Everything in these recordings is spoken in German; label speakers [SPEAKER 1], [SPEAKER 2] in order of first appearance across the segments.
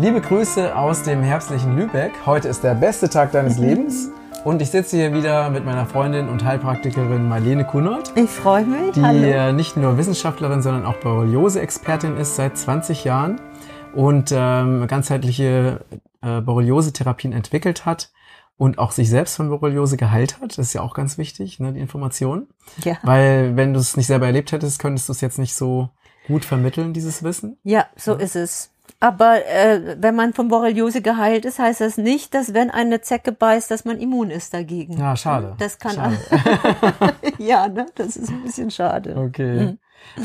[SPEAKER 1] Liebe Grüße aus dem herbstlichen Lübeck. Heute ist der beste Tag deines Lebens. Und ich sitze hier wieder mit meiner Freundin und Heilpraktikerin Marlene Kunert.
[SPEAKER 2] Ich freue mich.
[SPEAKER 1] Die
[SPEAKER 2] Hallo.
[SPEAKER 1] nicht nur Wissenschaftlerin, sondern auch Borreliose-Expertin ist seit 20 Jahren und ähm, ganzheitliche äh, Borreliose-Therapien entwickelt hat und auch sich selbst von Borreliose geheilt hat. Das ist ja auch ganz wichtig, ne, die Information.
[SPEAKER 2] Ja.
[SPEAKER 1] Weil wenn du es nicht selber erlebt hättest, könntest du es jetzt nicht so gut vermitteln, dieses Wissen.
[SPEAKER 2] Ja, so ist es. Aber äh, wenn man von Borreliose geheilt ist, heißt das nicht, dass wenn eine Zecke beißt, dass man immun ist dagegen.
[SPEAKER 1] Ja, schade.
[SPEAKER 2] Das kann
[SPEAKER 1] Schade.
[SPEAKER 2] ja, ne? Das ist ein bisschen schade.
[SPEAKER 1] Okay.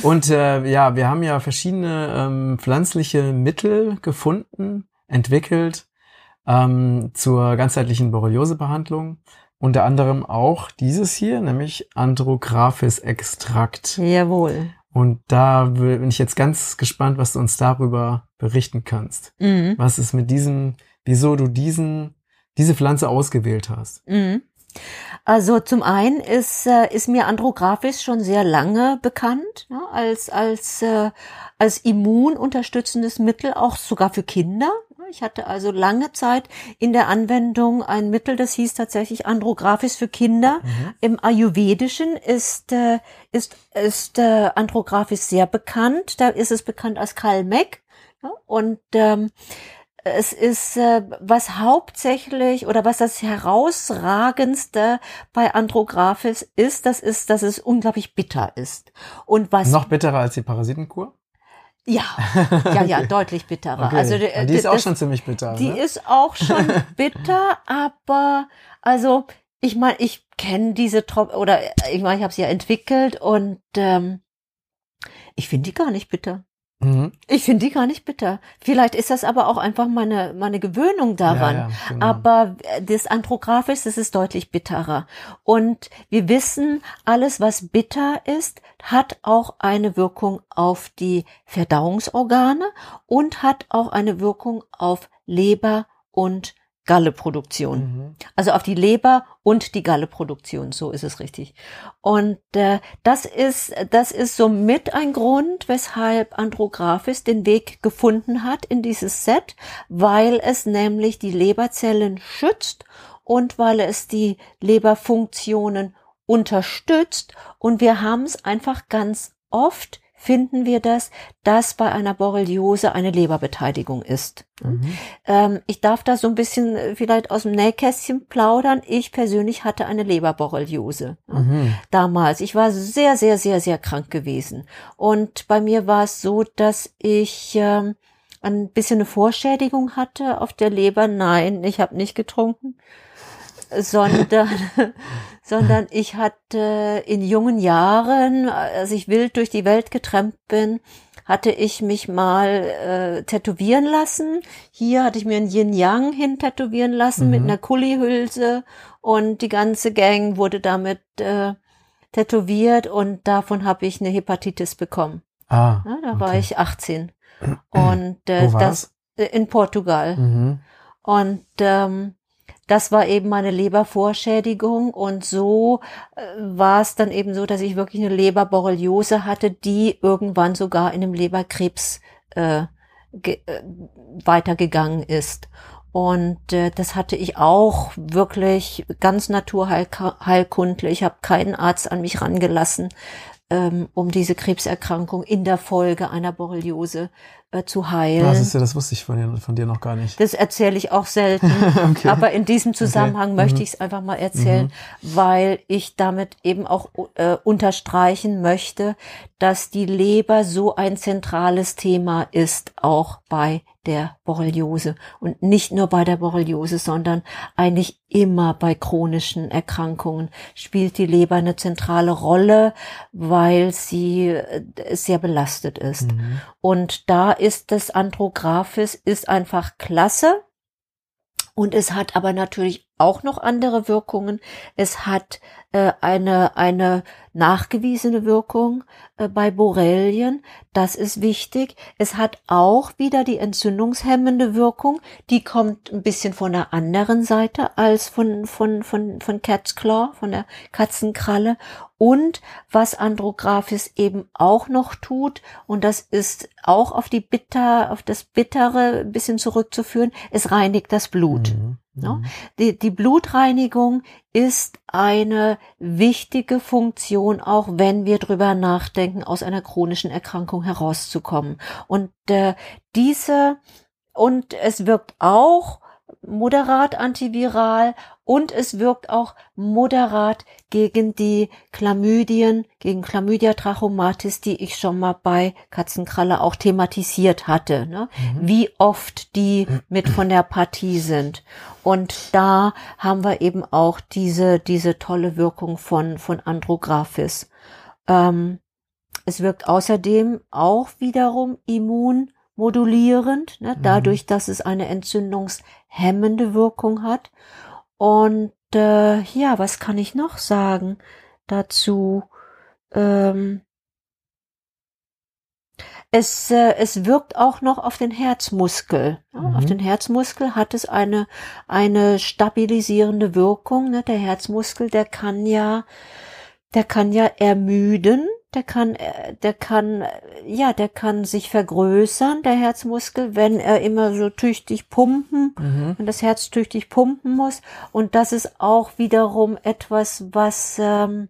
[SPEAKER 1] Und äh, ja, wir haben ja verschiedene ähm, pflanzliche Mittel gefunden, entwickelt ähm, zur ganzheitlichen Borreliose-Behandlung. Unter anderem auch dieses hier, nämlich Andrographis-Extrakt.
[SPEAKER 2] Jawohl.
[SPEAKER 1] Und da bin ich jetzt ganz gespannt, was du uns darüber berichten kannst.
[SPEAKER 2] Mhm.
[SPEAKER 1] Was ist mit diesem, wieso du diesen, diese Pflanze ausgewählt hast.
[SPEAKER 2] Mhm. Also zum einen ist, äh, ist mir Andrographis schon sehr lange bekannt, ne, als, als, äh, als immununterstützendes Mittel, auch sogar für Kinder. Ich hatte also lange Zeit in der Anwendung ein Mittel, das hieß tatsächlich Andrographis für Kinder. Im Ayurvedischen ist, äh, ist, ist äh, Andrographis sehr bekannt. Da ist es bekannt als Kalmek. Ja, und ähm, es ist, äh, was hauptsächlich oder was das herausragendste bei Andrographis ist, das ist, dass es unglaublich bitter ist. Und was
[SPEAKER 1] Noch bitterer als die Parasitenkur?
[SPEAKER 2] Ja, ja, ja, deutlich bitterer.
[SPEAKER 1] Okay.
[SPEAKER 2] Also
[SPEAKER 1] Ja, die ist auch
[SPEAKER 2] das-
[SPEAKER 1] schon ziemlich bitter.
[SPEAKER 2] die
[SPEAKER 1] ne?
[SPEAKER 2] ist auch schon bitter, aber also ich meine, ich kenne diese Trop oder ich meine, ich habe sie ja entwickelt und ähm, ich finde die gar nicht bitter.
[SPEAKER 1] Mhm.
[SPEAKER 2] Ich finde die gar nicht bitter. Vielleicht ist das aber auch einfach meine meine Gewöhnung daran.
[SPEAKER 1] Ja, ja, genau.
[SPEAKER 2] Aber äh, das Andrographis, das ist deutlich bitterer. Und wir wissen, alles, was bitter ist, hat auch eine Wirkung auf die Verdauungsorgane und hat auch eine Wirkung auf Leber und Galleproduktion.
[SPEAKER 1] Mhm.
[SPEAKER 2] Also auf die Leber und die Galleproduktion, so ist es richtig. Und äh, das ist das ist somit ein Grund, weshalb Andrographis den Weg gefunden hat in dieses Set, weil es nämlich die Leberzellen schützt und weil es die Leberfunktionen unterstützt und wir haben es einfach ganz oft finden wir das, dass bei einer Borreliose eine Leberbeteiligung ist.
[SPEAKER 1] Mhm.
[SPEAKER 2] Ähm, ich darf da so ein bisschen äh, vielleicht aus dem Nähkästchen plaudern. Ich persönlich hatte eine Leberborreliose
[SPEAKER 1] Mhm.
[SPEAKER 2] damals. Ich war sehr, sehr, sehr, sehr krank gewesen. Und bei mir war es so, dass ich ähm, ein bisschen eine Vorschädigung hatte auf der Leber. Nein, ich habe nicht getrunken, sondern, sondern ich hatte in jungen Jahren, als ich wild durch die Welt getrennt bin, hatte ich mich mal äh, tätowieren lassen. Hier hatte ich mir ein Yin-Yang hin tätowieren lassen mit
[SPEAKER 1] Mhm.
[SPEAKER 2] einer Kuli-Hülse und die ganze Gang wurde damit äh, tätowiert und davon habe ich eine Hepatitis bekommen.
[SPEAKER 1] Ah,
[SPEAKER 2] Ja, da war
[SPEAKER 1] okay.
[SPEAKER 2] ich 18 und äh,
[SPEAKER 1] war
[SPEAKER 2] das äh, in Portugal.
[SPEAKER 1] Mhm.
[SPEAKER 2] Und ähm, das war eben meine Lebervorschädigung und so äh, war es dann eben so, dass ich wirklich eine Leberborreliose hatte, die irgendwann sogar in einem Leberkrebs äh, ge äh, weitergegangen ist. Und äh, das hatte ich auch wirklich ganz naturheilkundlich. Ich habe keinen Arzt an mich rangelassen, ähm, um diese Krebserkrankung in der Folge einer Borreliose äh, zu heilen.
[SPEAKER 1] Das ist ja, das wusste ich von dir, von dir noch gar nicht.
[SPEAKER 2] Das erzähle ich auch selten.
[SPEAKER 1] Okay.
[SPEAKER 2] Aber in diesem Zusammenhang
[SPEAKER 1] Okay.
[SPEAKER 2] möchte
[SPEAKER 1] Mhm.
[SPEAKER 2] ich es einfach mal erzählen, weil ich damit eben auch äh, unterstreichen möchte, dass die Leber so ein zentrales Thema ist, auch bei der Borreliose. Und nicht nur bei der Borreliose, sondern eigentlich immer bei chronischen Erkrankungen spielt die Leber eine zentrale Rolle, weil sie äh, sehr belastet ist.
[SPEAKER 1] Mhm.
[SPEAKER 2] Und da ist das Andrographis ist einfach klasse. Und es hat aber natürlich auch noch andere Wirkungen. Es hat äh, eine, eine nachgewiesene Wirkung äh, bei Borrelien. Das ist wichtig. Es hat auch wieder die entzündungshemmende Wirkung. Die kommt ein bisschen von der anderen Seite als von, von, von, von Cat's Claw, von der Katzenkralle. Und was Andrographis eben auch noch tut, und das ist auch auf die Bitter, auf das Bittere ein bisschen zurückzuführen, es reinigt das Blut. Mhm. Ja, mhm. die, die Blutreinigung ist eine wichtige Funktion, auch wenn wir drüber nachdenken, aus einer chronischen Erkrankung herauszukommen. Und äh, diese und es wirkt auch moderat antiviral und es wirkt auch moderat gegen die Chlamydien, gegen Chlamydia trachomatis, die ich schon mal bei Katzenkralle auch thematisiert hatte, ne? Mhm. wie oft die mit von der Partie sind. Und da haben wir eben auch diese, diese tolle Wirkung von, von Andrographis. Ähm, es wirkt außerdem auch wiederum immunmodulierend, ne, mhm. dadurch, dass es eine entzündungshemmende Wirkung hat. Und äh, ja, was kann ich noch sagen dazu? Ähm, es, äh, es wirkt auch noch auf den Herzmuskel. Mhm. Auf den Herzmuskel hat es eine, eine stabilisierende Wirkung. Ne? Der Herzmuskel, der kann ja, der kann ja ermüden, der kann, äh, der kann, ja, der kann sich vergrößern, der Herzmuskel, wenn er immer so tüchtig pumpen, mhm. wenn das Herz tüchtig pumpen muss. Und das ist auch wiederum etwas, was, ähm,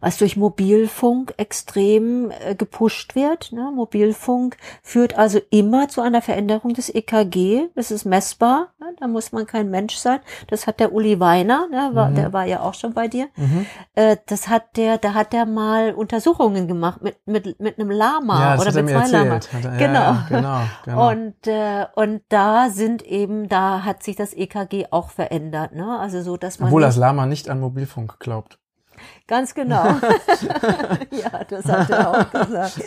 [SPEAKER 2] was durch Mobilfunk extrem äh, gepusht wird. Ne? Mobilfunk führt also immer zu einer Veränderung des EKG. Das ist messbar. Ne? Da muss man kein Mensch sein. Das hat der Uli Weiner, ne? war, mhm. der war ja auch schon bei dir. Mhm. Äh, das hat der, da hat der mal Untersuchungen gemacht mit mit mit einem Lama
[SPEAKER 1] ja,
[SPEAKER 2] oder mit
[SPEAKER 1] zwei Lamas.
[SPEAKER 2] Genau. Ja, genau, genau. Und äh, und da sind eben, da hat sich das EKG auch verändert. Ne? Also so, dass man
[SPEAKER 1] obwohl das Lama nicht an Mobilfunk glaubt.
[SPEAKER 2] Ganz genau. ja, das hat er auch gesagt.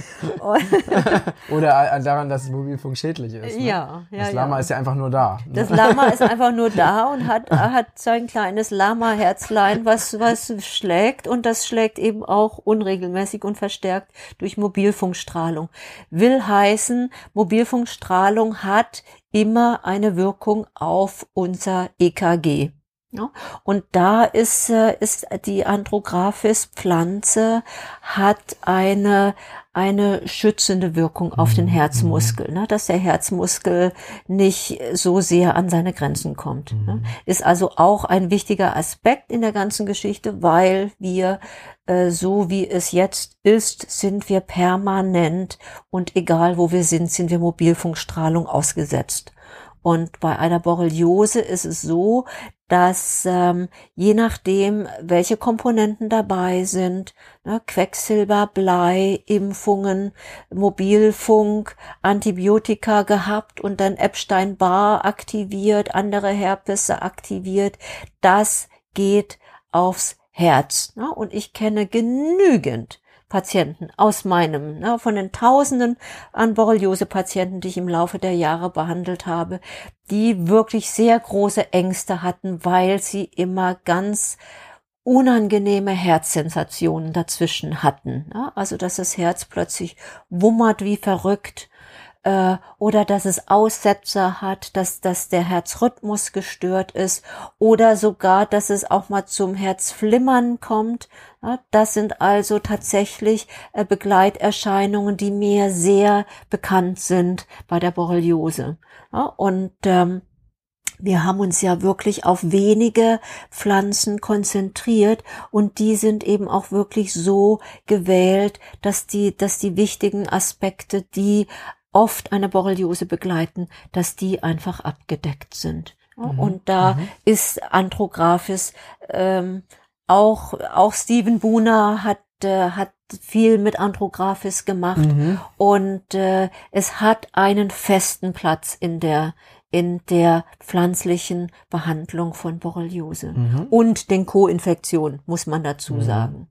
[SPEAKER 1] Oder daran, dass Mobilfunk schädlich ist.
[SPEAKER 2] Ne? Ja, ja.
[SPEAKER 1] Das Lama
[SPEAKER 2] ja.
[SPEAKER 1] ist ja einfach nur da.
[SPEAKER 2] Ne? Das Lama ist einfach nur da und hat, hat sein kleines Lama-Herzlein, was, was schlägt und das schlägt eben auch unregelmäßig und verstärkt durch Mobilfunkstrahlung. Will heißen, Mobilfunkstrahlung hat immer eine Wirkung auf unser EKG. Ja, und da ist, äh, ist die Andrographis-Pflanze hat eine, eine schützende Wirkung auf den mhm. Herzmuskel, ne, dass der Herzmuskel nicht so sehr an seine Grenzen kommt. Ne. Mhm. Ist also auch ein wichtiger Aspekt in der ganzen Geschichte, weil wir äh, so wie es jetzt ist, sind wir permanent und egal wo wir sind, sind wir Mobilfunkstrahlung ausgesetzt. Und bei einer Borreliose ist es so, dass ähm, je nachdem, welche Komponenten dabei sind, ne, Quecksilber, Blei, Impfungen, Mobilfunk, Antibiotika gehabt und dann Epstein-Barr aktiviert, andere Herpesse aktiviert, das geht aufs Herz. Ne? Und ich kenne genügend Patienten aus meinem, ne, von den Tausenden an Borreliose-Patienten, die ich im Laufe der Jahre behandelt habe, die wirklich sehr große Ängste hatten, weil sie immer ganz unangenehme Herzsensationen dazwischen hatten. Ne? Also, dass das Herz plötzlich wummert wie verrückt äh, oder dass es Aussetzer hat, dass, dass der Herzrhythmus gestört ist oder sogar, dass es auch mal zum Herzflimmern kommt. Ja, das sind also tatsächlich äh, Begleiterscheinungen, die mir sehr bekannt sind bei der Borreliose. Ja, und ähm, wir haben uns ja wirklich auf wenige Pflanzen konzentriert und die sind eben auch wirklich so gewählt, dass die, dass die wichtigen Aspekte, die oft eine Borreliose begleiten, dass die einfach abgedeckt sind. Mhm. Und da mhm. ist Andrographis ähm, auch auch Steven Buna hat äh, hat viel mit Andrographis gemacht mhm. und äh, es hat einen festen Platz in der in der pflanzlichen Behandlung von Borreliose mhm. und den Co-Infektionen, muss man dazu mhm. sagen.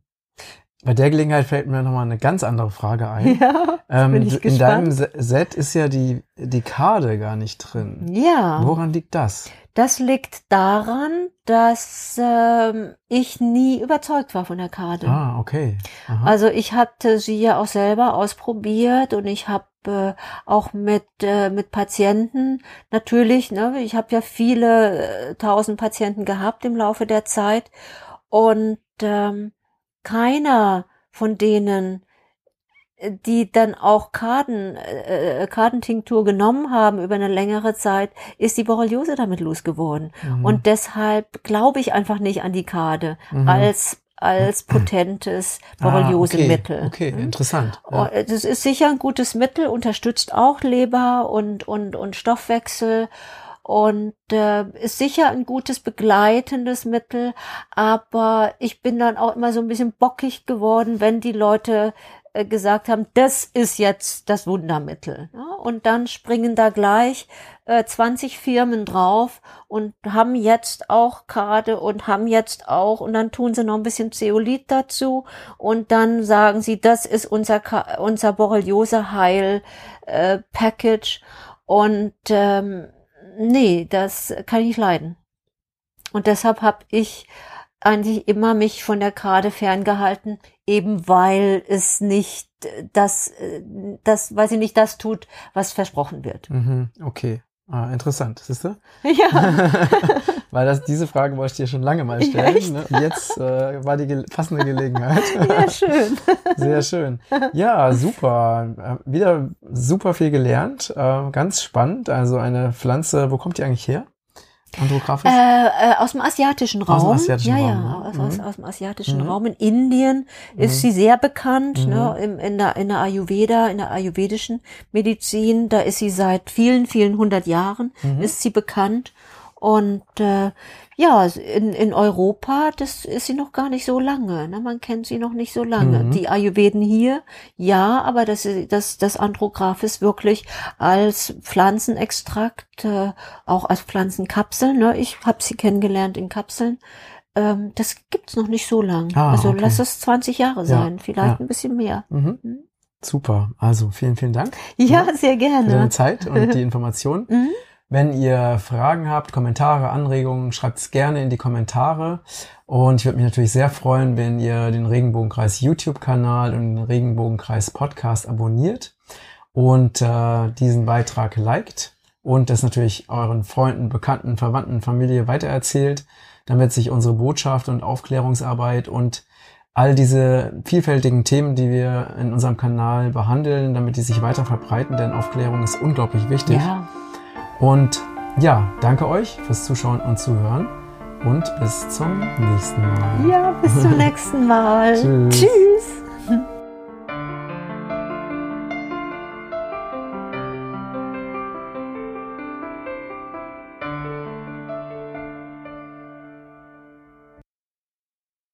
[SPEAKER 1] Bei der Gelegenheit fällt mir nochmal eine ganz andere Frage ein.
[SPEAKER 2] Ja,
[SPEAKER 1] ähm,
[SPEAKER 2] bin ich
[SPEAKER 1] in
[SPEAKER 2] gespannt.
[SPEAKER 1] deinem Se- Set ist ja die, die Karte gar nicht drin.
[SPEAKER 2] ja.
[SPEAKER 1] Woran liegt das?
[SPEAKER 2] Das liegt daran, dass ähm, ich nie überzeugt war von der Karte.
[SPEAKER 1] Ah, okay. Aha.
[SPEAKER 2] Also ich hatte sie ja auch selber ausprobiert und ich habe äh, auch mit äh, mit Patienten natürlich, ne, ich habe ja viele äh, tausend Patienten gehabt im Laufe der Zeit und ähm, keiner von denen äh, die dann auch Karten, äh, Kartentinktur genommen haben über eine längere Zeit, ist die Borreliose damit losgeworden.
[SPEAKER 1] Mhm.
[SPEAKER 2] Und deshalb glaube ich einfach nicht an die Karte
[SPEAKER 1] Mhm.
[SPEAKER 2] als als potentes
[SPEAKER 1] Ah,
[SPEAKER 2] Borreliosemittel.
[SPEAKER 1] Okay, okay
[SPEAKER 2] Hm?
[SPEAKER 1] interessant.
[SPEAKER 2] Oh,
[SPEAKER 1] Ja.
[SPEAKER 2] Das ist sicher ein gutes Mittel, unterstützt auch Leber und, und, und Stoffwechsel und äh, ist sicher ein gutes begleitendes Mittel, aber ich bin dann auch immer so ein bisschen bockig geworden, wenn die Leute äh, gesagt haben, das ist jetzt das Wundermittel. Ja? Und dann springen da gleich äh, 20 Firmen drauf und haben jetzt auch gerade und haben jetzt auch und dann tun sie noch ein bisschen Zeolit dazu und dann sagen sie, das ist unser unser Borreliose Heil äh, und ähm, nee, das kann ich nicht leiden. Und deshalb habe ich eigentlich immer mich von der Karte ferngehalten, eben weil es nicht das, äh, das, weil sie nicht das tut, was versprochen wird.
[SPEAKER 1] Mhm, okay. Ah, interessant, siehst du?
[SPEAKER 2] Ja,
[SPEAKER 1] Weil das, diese Frage wollte ich dir schon lange mal
[SPEAKER 2] Ja,
[SPEAKER 1] stellen.
[SPEAKER 2] echt?
[SPEAKER 1] Ne? Jetzt äh, war die gel passende Gelegenheit.
[SPEAKER 2] ja, schön.
[SPEAKER 1] Sehr schön. Ja, super. Äh, wieder super viel gelernt. Äh, ganz spannend. Also eine Pflanze, wo kommt die eigentlich her? Andrographis?
[SPEAKER 2] Äh, äh, aus dem asiatischen Raum.
[SPEAKER 1] Aus dem asiatischen
[SPEAKER 2] ja,
[SPEAKER 1] Raum,
[SPEAKER 2] ja,
[SPEAKER 1] ne?
[SPEAKER 2] aus,
[SPEAKER 1] Mhm.
[SPEAKER 2] aus, aus dem asiatischen
[SPEAKER 1] Mhm.
[SPEAKER 2] Raum. In Indien ist
[SPEAKER 1] Mhm.
[SPEAKER 2] sie sehr bekannt,
[SPEAKER 1] Mhm.
[SPEAKER 2] ne, im, in, der, in der Ayurveda, in der ayurvedischen Medizin. Da ist sie seit vielen, vielen hundert Jahren,
[SPEAKER 1] Mhm.
[SPEAKER 2] ist sie bekannt. Und äh, ja, in, in Europa, das ist sie noch gar nicht so lange. Ne? Man kennt sie noch nicht so lange.
[SPEAKER 1] Mhm.
[SPEAKER 2] Die Ayurveden hier, ja, aber das, ist- das, das Andrographis wirklich als Pflanzenextrakt, äh, auch als Pflanzenkapsel. Ne? Ich habe sie kennengelernt in Kapseln. Ähm, das gibt's noch nicht so lang.
[SPEAKER 1] Ah,
[SPEAKER 2] also
[SPEAKER 1] okay.
[SPEAKER 2] lass es 20 Jahre
[SPEAKER 1] Ja,
[SPEAKER 2] sein, vielleicht
[SPEAKER 1] ja.
[SPEAKER 2] ein bisschen mehr.
[SPEAKER 1] Mhm. Super. Also vielen, vielen Dank
[SPEAKER 2] Ja, sehr
[SPEAKER 1] für deine
[SPEAKER 2] gerne.
[SPEAKER 1] Zeit und die Informationen. Wenn ihr Fragen habt, Kommentare, Anregungen, schreibt es gerne in die Kommentare. Und ich würde mich natürlich sehr freuen, wenn ihr den Regenbogenkreis YouTube-Kanal und den Regenbogenkreis Podcast abonniert und äh, diesen Beitrag liked und das natürlich euren Freunden, Bekannten, Verwandten, Familie weitererzählt, damit sich unsere Botschaft und Aufklärungsarbeit und all diese vielfältigen Themen, die wir in unserem Kanal behandeln, damit die sich weiter verbreiten, denn Aufklärung ist unglaublich wichtig.
[SPEAKER 2] Ja,
[SPEAKER 1] Und ja, danke euch fürs Zuschauen und Zuhören und bis zum nächsten Mal.
[SPEAKER 2] ja, bis zum nächsten Mal.
[SPEAKER 1] Tschüss.
[SPEAKER 2] Tschüss.